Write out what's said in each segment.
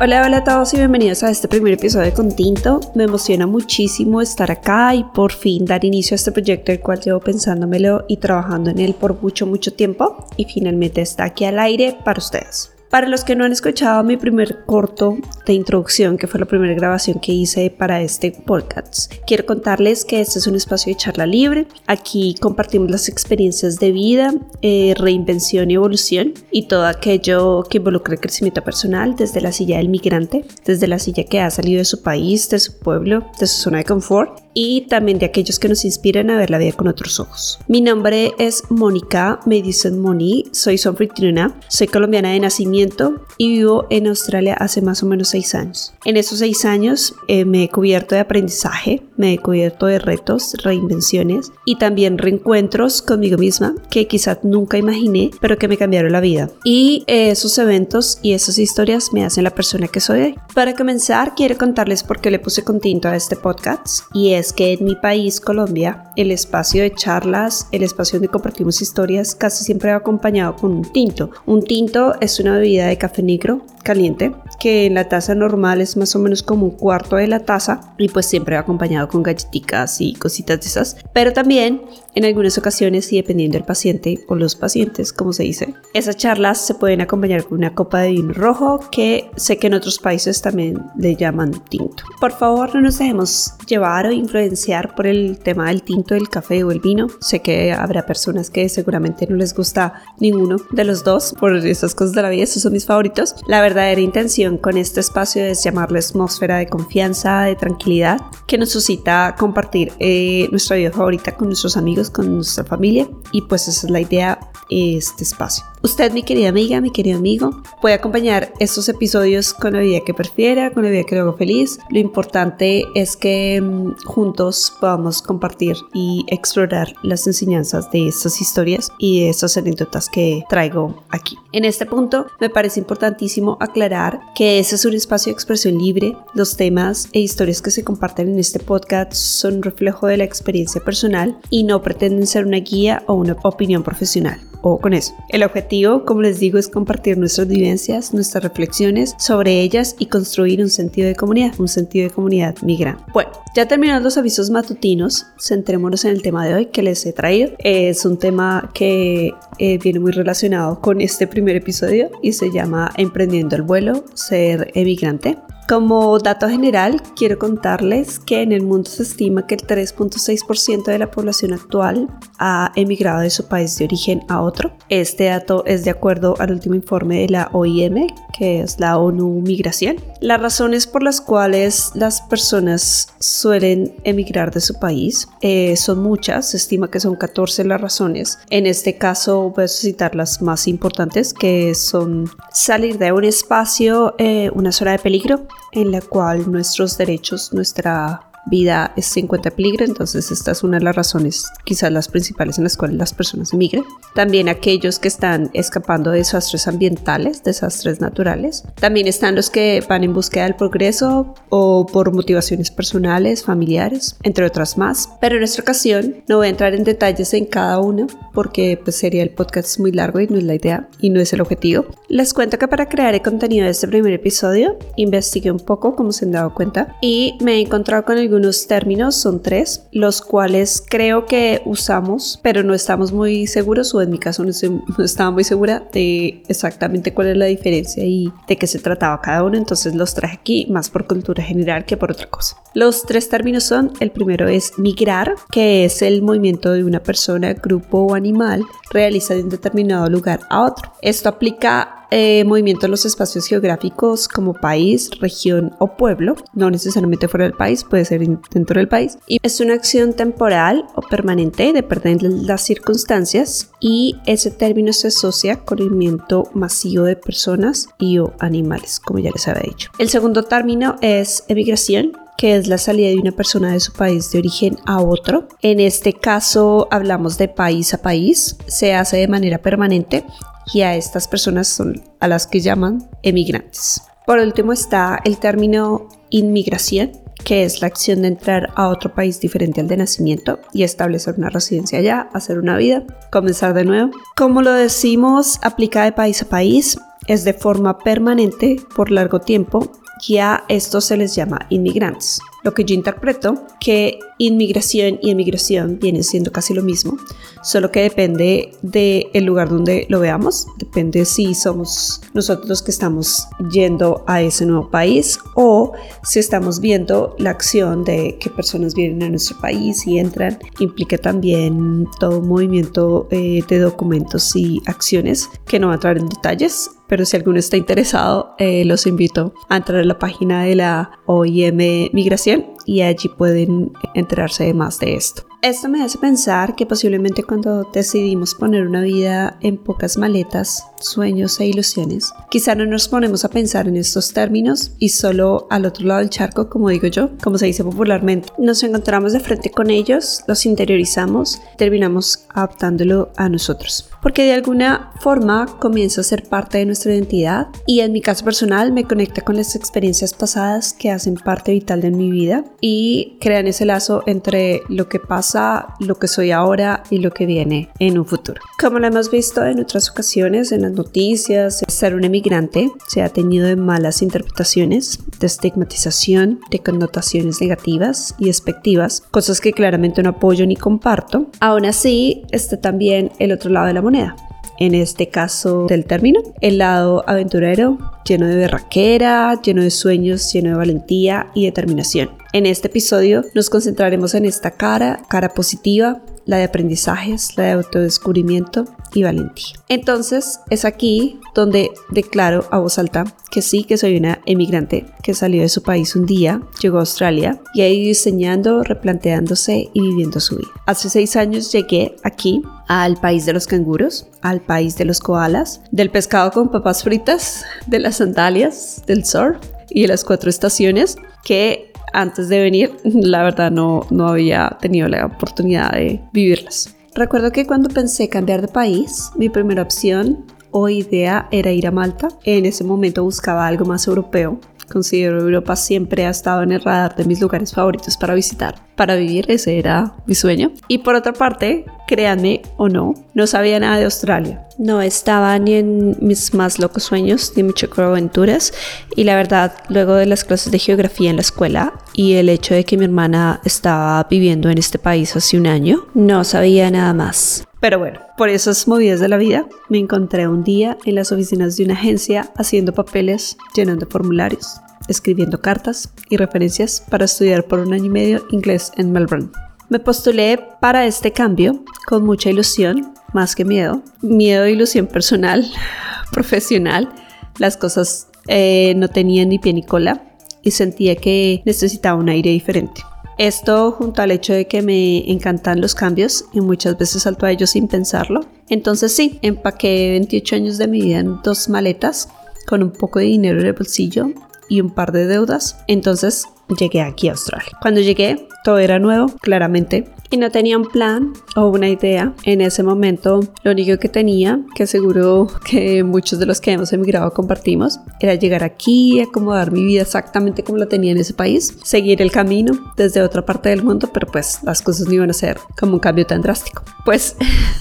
Hola, hola a todos y bienvenidos a este primer episodio de Continto. Me emociona muchísimo estar acá y por fin dar inicio a este proyecto el cual llevo pensándomelo y trabajando en él por mucho, mucho tiempo y finalmente está aquí al aire para ustedes. Para los que no han escuchado mi primer corto de introducción, que fue la primera grabación que hice para este podcast, quiero contarles que este es un espacio de charla libre. Aquí compartimos las experiencias de vida, eh, reinvención y evolución y todo aquello que involucra el crecimiento personal desde la silla del migrante, desde la silla que ha salido de su país, de su pueblo, de su zona de confort y también de aquellos que nos inspiran a ver la vida con otros ojos. Mi nombre es Mónica, me dicen Moni, soy su anfitriona, soy colombiana de nacimiento y vivo en Australia hace más o menos seis años. En esos seis años eh, me he cubierto de aprendizaje, me he cubierto de retos, reinvenciones y también reencuentros conmigo misma que quizás nunca imaginé, pero que me cambiaron la vida. Y esos eventos y esas historias me hacen la persona que soy hoy. Para comenzar, quiero contarles por qué le puse tinto a este podcast y es es que en mi país, Colombia, el espacio de charlas, el espacio donde compartimos historias, casi siempre va acompañado con un tinto. Un tinto es una bebida de café negro caliente, que en la taza normal es más o menos como un cuarto de la taza y pues siempre va acompañado con galletitas y cositas de esas. Pero también en algunas ocasiones y dependiendo del paciente o los pacientes, como se dice, esas charlas se pueden acompañar con una copa de vino rojo que sé que en otros países también le llaman tinto. Por favor, no nos dejemos llevar o influenciar por el tema del tinto, el café o el vino. Sé que habrá personas que seguramente no les gusta ninguno de los dos por esas cosas de la vida, esos son mis favoritos. La verdadera intención con este espacio es llamarle atmósfera de confianza, de tranquilidad, que nos suscita compartir eh, nuestra vida favorita con nuestros amigos, con nuestra familia y pues esa es la idea de este espacio. Usted, mi querida amiga, mi querido amigo, puede acompañar estos episodios con la vida que prefiera, con la vida que haga feliz. Lo importante es que mm, juntos podamos compartir y explorar las enseñanzas de estas historias y de estas anécdotas que traigo aquí. En este punto, me parece importantísimo aclarar que ese es un espacio de expresión libre. Los temas e historias que se comparten en este podcast son reflejo de la experiencia personal y no pretenden ser una guía o una opinión profesional o con eso. El objetivo, como les digo, es compartir nuestras vivencias, nuestras reflexiones sobre ellas y construir un sentido de comunidad, un sentido de comunidad migrante. Bueno, ya terminados los avisos matutinos, centrémonos en el tema de hoy que les he traído. Es un tema que eh, viene muy relacionado con este primer episodio y se llama Emprendiendo el vuelo, ser emigrante. Como dato general, quiero contarles que en el mundo se estima que el 3.6% de la población actual ha emigrado de su país de origen a otro. Este dato es de acuerdo al último informe de la OIM, que es la ONU Migración. Las razones por las cuales las personas suelen emigrar de su país eh, son muchas, se estima que son 14 las razones. En este caso voy a citar las más importantes, que son salir de un espacio, eh, una zona de peligro, en la cual nuestros derechos, nuestra vida se encuentra en peligro, entonces esta es una de las razones quizás las principales en las cuales las personas emigran. También aquellos que están escapando de desastres ambientales, desastres naturales. También están los que van en búsqueda del progreso o por motivaciones personales, familiares, entre otras más. Pero en esta ocasión no voy a entrar en detalles en cada uno porque pues sería el podcast muy largo y no es la idea y no es el objetivo. Les cuento que para crear el contenido de este primer episodio investigué un poco como se han dado cuenta y me he encontrado con el algunos términos, son tres, los cuales creo que usamos, pero no estamos muy seguros, o en mi caso no, estaba muy segura de exactamente cuál es la diferencia y de qué se trataba cada uno, entonces los traje aquí más por cultura general que por otra cosa. Los tres términos son, el primero es migrar, que es el movimiento de una persona, grupo o animal realizado de un determinado lugar a otro. Esto aplica eh, movimiento en los espacios geográficos como país, región o pueblo, no necesariamente fuera del país, puede ser dentro del país. Y es una acción temporal o permanente, depende de las circunstancias, y ese término se asocia con el movimiento masivo de personas y o animales, como ya les había dicho. El segundo término es emigración, que es la salida de una persona de su país de origen a otro. En este caso hablamos de país a país, se hace de manera permanente y a estas personas son a las que llaman emigrantes. Por último está el término inmigración, que es la acción de entrar a otro país diferente al de nacimiento y establecer una residencia allá, hacer una vida, comenzar de nuevo. Como lo decimos, aplica de país a país, es de forma permanente por largo tiempo y a estos se les llama inmigrantes. Lo que yo interpreto que inmigración y emigración vienen siendo casi lo mismo, solo que depende del lugar donde lo veamos, depende si somos nosotros los que estamos yendo a ese nuevo país o si estamos viendo la acción de que personas vienen a nuestro país y entran, implica también todo un movimiento eh, de documentos y acciones que no va a entrar en detalles, pero si alguno está interesado, eh, los invito a entrar a la página de la OIM Migración y allí pueden enterarse de más de esto. Esto me hace pensar que posiblemente cuando decidimos poner una vida en pocas maletas, sueños e ilusiones, quizá no nos ponemos a pensar en estos términos y solo al otro lado del charco, como digo yo, como se dice popularmente, nos encontramos de frente con ellos, los interiorizamos, terminamos adaptándolo a nosotros. Porque de alguna forma comienza a ser parte de nuestra identidad y en mi caso personal me conecta con las experiencias pasadas que hacen parte vital de mi vida y crean ese lazo entre lo que pasa, lo que soy ahora y lo que viene en un futuro. Como lo hemos visto en otras ocasiones en las noticias, ser un emigrante se ha tenido de malas interpretaciones, de estigmatización, de connotaciones negativas y despectivas, cosas que claramente no apoyo ni comparto. Aún así, está también el otro lado de la moneda, en este caso del término, el lado aventurero, lleno de berraquera, lleno de sueños, lleno de valentía y determinación. En este episodio nos concentraremos en esta cara, cara positiva, la de aprendizajes, la de autodescubrimiento y valentía. Entonces es aquí donde declaro a voz alta que sí que soy una emigrante que salió de su país un día, llegó a Australia y ido diseñando, replanteándose y viviendo su vida. Hace seis años llegué aquí al país de los canguros, al país de los koalas, del pescado con papas fritas, de las sandalias, del surf y de las cuatro estaciones que antes de venir, la verdad no, no había tenido la oportunidad de vivirlas. Recuerdo que cuando pensé cambiar de país, mi primera opción o idea era ir a Malta. En ese momento buscaba algo más europeo. Considero Europa siempre ha estado en el radar de mis lugares favoritos para visitar. Para vivir ese era mi sueño. Y por otra parte, créanme o no, no sabía nada de Australia. No estaba ni en mis más locos sueños ni mis aventuras. Y la verdad, luego de las clases de geografía en la escuela y el hecho de que mi hermana estaba viviendo en este país hace un año, no sabía nada más. Pero bueno, por esas movidas de la vida, me encontré un día en las oficinas de una agencia haciendo papeles, llenando formularios, escribiendo cartas y referencias para estudiar por un año y medio inglés en Melbourne. Me postulé para este cambio con mucha ilusión, más que miedo. Miedo e ilusión personal, profesional. Las cosas eh, no tenían ni pie ni cola y sentía que necesitaba un aire diferente. Esto junto al hecho de que me encantan los cambios y muchas veces salto a ellos sin pensarlo. Entonces sí, empaqué 28 años de mi vida en dos maletas con un poco de dinero en el bolsillo y un par de deudas. Entonces llegué aquí a Australia. Cuando llegué, todo era nuevo, claramente, y no tenía un plan o una idea. En ese momento, lo único que tenía, que seguro que muchos de los que hemos emigrado compartimos, era llegar aquí, acomodar mi vida exactamente como la tenía en ese país, seguir el camino desde otra parte del mundo, pero pues las cosas no iban a ser como un cambio tan drástico. Pues,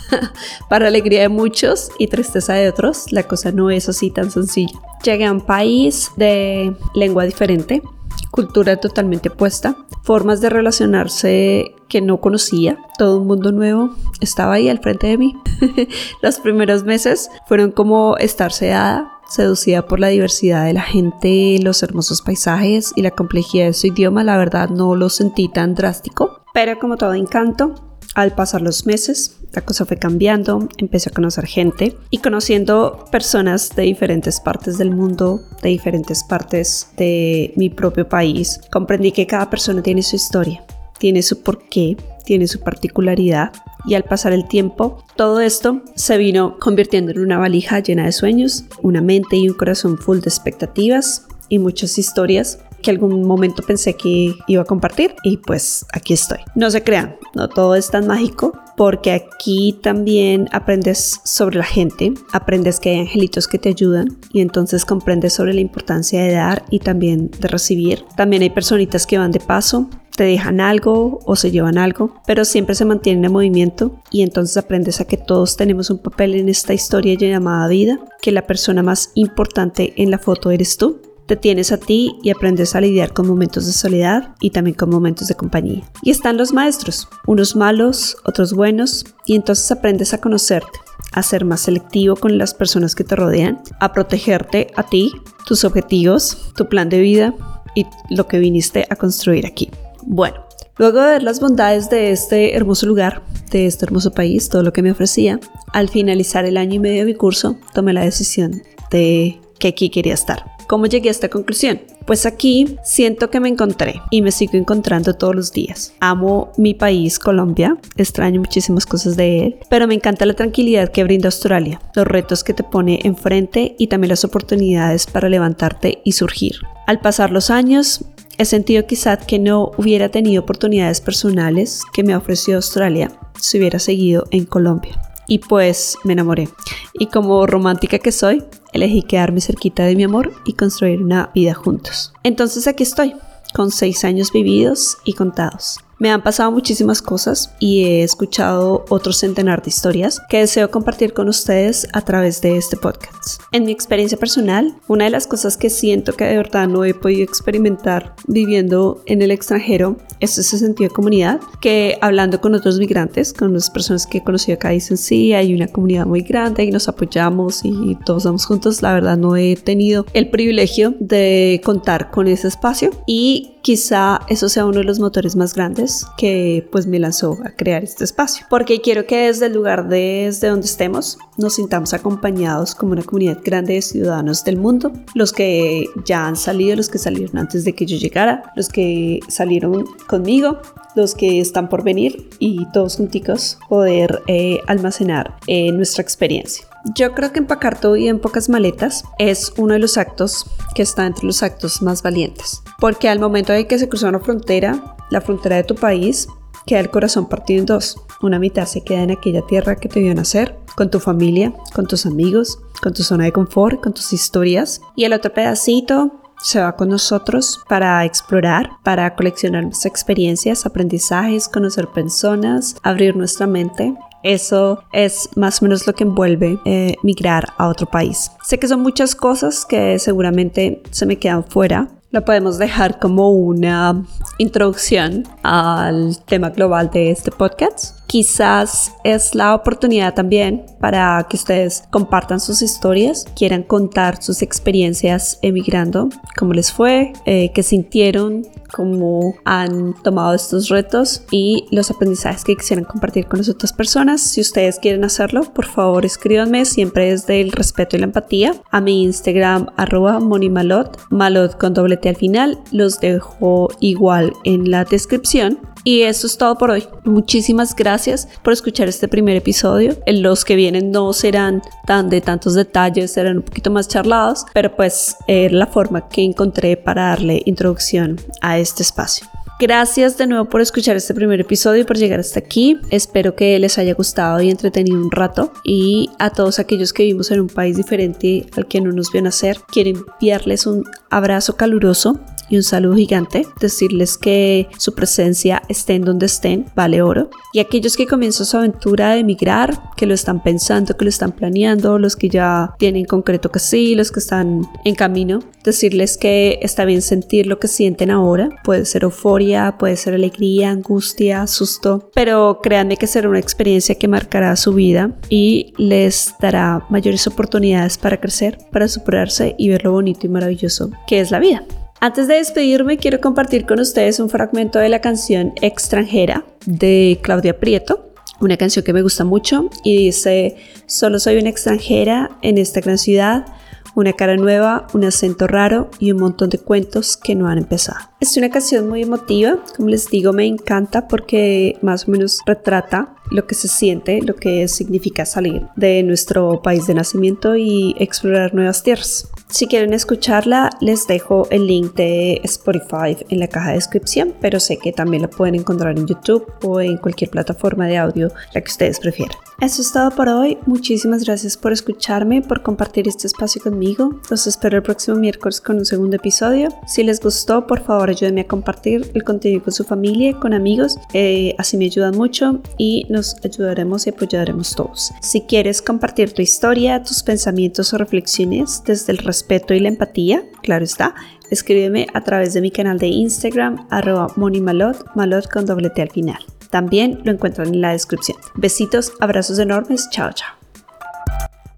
para alegría de muchos y tristeza de otros, la cosa no es así tan sencilla. Llegué a un país de lengua diferente, cultura totalmente opuesta, formas de relacionarse que no conocía, todo un mundo nuevo estaba ahí al frente de mí. Los primeros meses fueron como estar sedada, seducida por la diversidad de la gente, los hermosos paisajes y la complejidad de su idioma, la verdad no lo sentí tan drástico, pero como todo encanto, al pasar los meses, la cosa fue cambiando, empecé a conocer gente y conociendo personas de diferentes partes del mundo, de diferentes partes de mi propio país, comprendí que cada persona tiene su historia, tiene su porqué, tiene su particularidad y al pasar el tiempo, todo esto se vino convirtiendo en una valija llena de sueños, una mente y un corazón full de expectativas y muchas historias que algún momento pensé que iba a compartir y pues aquí estoy. No se crean, no todo es tan mágico porque aquí también aprendes sobre la gente, aprendes que hay angelitos que te ayudan y entonces comprendes sobre la importancia de dar y también de recibir. También hay personitas que van de paso, te dejan algo o se llevan algo, pero siempre se mantienen en movimiento y entonces aprendes a que todos tenemos un papel en esta historia llamada vida, que la persona más importante en la foto eres tú te tienes a ti y aprendes a lidiar con momentos de soledad y también con momentos de compañía. Y están los maestros, unos malos, otros buenos, y entonces aprendes a conocerte, a ser más selectivo con las personas que te rodean, a protegerte a ti, tus objetivos, tu plan de vida y lo que viniste a construir aquí. Bueno, luego de ver las bondades de este hermoso lugar, de este hermoso país, todo lo que me ofrecía, al finalizar el año y medio de mi curso, tomé la decisión de que aquí quería estar. ¿Cómo llegué a esta conclusión? Pues aquí siento que me encontré y me sigo encontrando todos los días. Amo mi país, Colombia, extraño muchísimas cosas de él, pero me encanta la tranquilidad que brinda Australia, los retos que te pone enfrente y también las oportunidades para levantarte y surgir. Al pasar los años, he sentido quizás que no hubiera tenido oportunidades personales que me ofreció Australia si hubiera seguido en Colombia y pues me enamoré. Y como romántica que soy, elegí quedarme cerquita de mi amor y construir una vida juntos. Entonces aquí estoy, con seis años vividos y contados. Me han pasado muchísimas cosas y he escuchado otro centenar de historias que deseo compartir con ustedes a través de este podcast. En mi experiencia personal, una de las cosas que siento que de verdad no he podido experimentar viviendo en el extranjero es ese sentido de comunidad que hablando con otros migrantes, con las personas que he conocido acá dicen sí, hay una comunidad muy grande y nos apoyamos y todos vamos juntos. La verdad no he tenido el privilegio de contar con ese espacio y quizá eso sea uno de los motores más grandes que pues me lanzó a crear este espacio. Porque quiero que desde el lugar desde donde estemos nos sintamos acompañados como una comunidad grande de ciudadanos del mundo, los que ya han salido, los que salieron antes de que yo llegara, los que salieron conmigo, los que están por venir y todos junticos poder eh, almacenar eh, nuestra experiencia. Yo creo que empacar tu vida en pocas maletas es uno de los actos que está entre los actos más valientes. Porque al momento de que se cruza una frontera, la frontera de tu país, queda el corazón partido en dos. Una mitad se queda en aquella tierra que te vio nacer, con tu familia, con tus amigos, con tu zona de confort, con tus historias. Y el otro pedacito se va con nosotros para explorar, para coleccionar nuestras experiencias, aprendizajes, conocer personas, abrir nuestra mente eso es más o menos lo que envuelve eh, migrar a otro país. Sé que son muchas cosas que seguramente se me quedan fuera. Lo podemos dejar como una introducción al tema global de este podcast quizás es la oportunidad también para que ustedes compartan sus historias, quieran contar sus experiencias emigrando, cómo les fue, eh, qué sintieron, cómo han tomado estos retos y los aprendizajes que quisieran compartir con las otras personas. Si ustedes quieren hacerlo, por favor escríbanme siempre desde el respeto y la empatía a mi Instagram arroba monimalot, malot con doble T al final. Los dejo igual en la descripción y eso es todo por hoy. Muchísimas gracias por escuchar este primer episodio. Los que vienen no serán tan de tantos detalles, serán un poquito más charlados, pero pues es la forma que encontré para darle introducción a este espacio. Gracias de nuevo por escuchar este primer episodio y por llegar hasta aquí. Espero que les haya gustado y entretenido un rato. Y a todos aquellos que vivimos en un país diferente al que no nos vio nacer, quiero enviarles un abrazo caluroso y un saludo gigante, decirles que su presencia estén donde estén, vale oro. Y aquellos que comienzan su aventura de emigrar, que lo están pensando, que lo están planeando, los que ya tienen concreto que sí, los que están en camino, decirles que está bien sentir lo que sienten ahora. Puede ser euforia, puede ser alegría, angustia, susto, pero créanme que será una experiencia que marcará su vida y les dará mayores oportunidades para crecer, para superarse y ver lo bonito y maravilloso que es la vida. Antes de despedirme, quiero compartir con ustedes un fragmento de la canción Extranjera de Claudia Prieto, una canción que me gusta mucho y dice, solo soy una extranjera en esta gran ciudad, una cara nueva, un acento raro y un montón de cuentos que no han empezado. Es una canción muy emotiva, como les digo, me encanta porque más o menos retrata lo que se siente, lo que significa salir de nuestro país de nacimiento y explorar nuevas tierras. Si quieren escucharla, les dejo el link de Spotify en la caja de descripción, pero sé que también lo pueden encontrar en YouTube o en cualquier plataforma de audio, la que ustedes prefieran. Eso es todo por hoy. Muchísimas gracias por escucharme, por compartir este espacio conmigo. Los espero el próximo miércoles con un segundo episodio. Si les gustó, por favor ayúdenme a compartir el contenido con su familia, con amigos. Eh, así me ayudan mucho y nos ayudaremos y apoyaremos todos. Si quieres compartir tu historia, tus pensamientos o reflexiones desde el respeto y la empatía, claro está, escríbeme a través de mi canal de Instagram, arroba monimalot, malot con doble T al final. También lo encuentran en la descripción. Besitos, abrazos enormes, chao chao.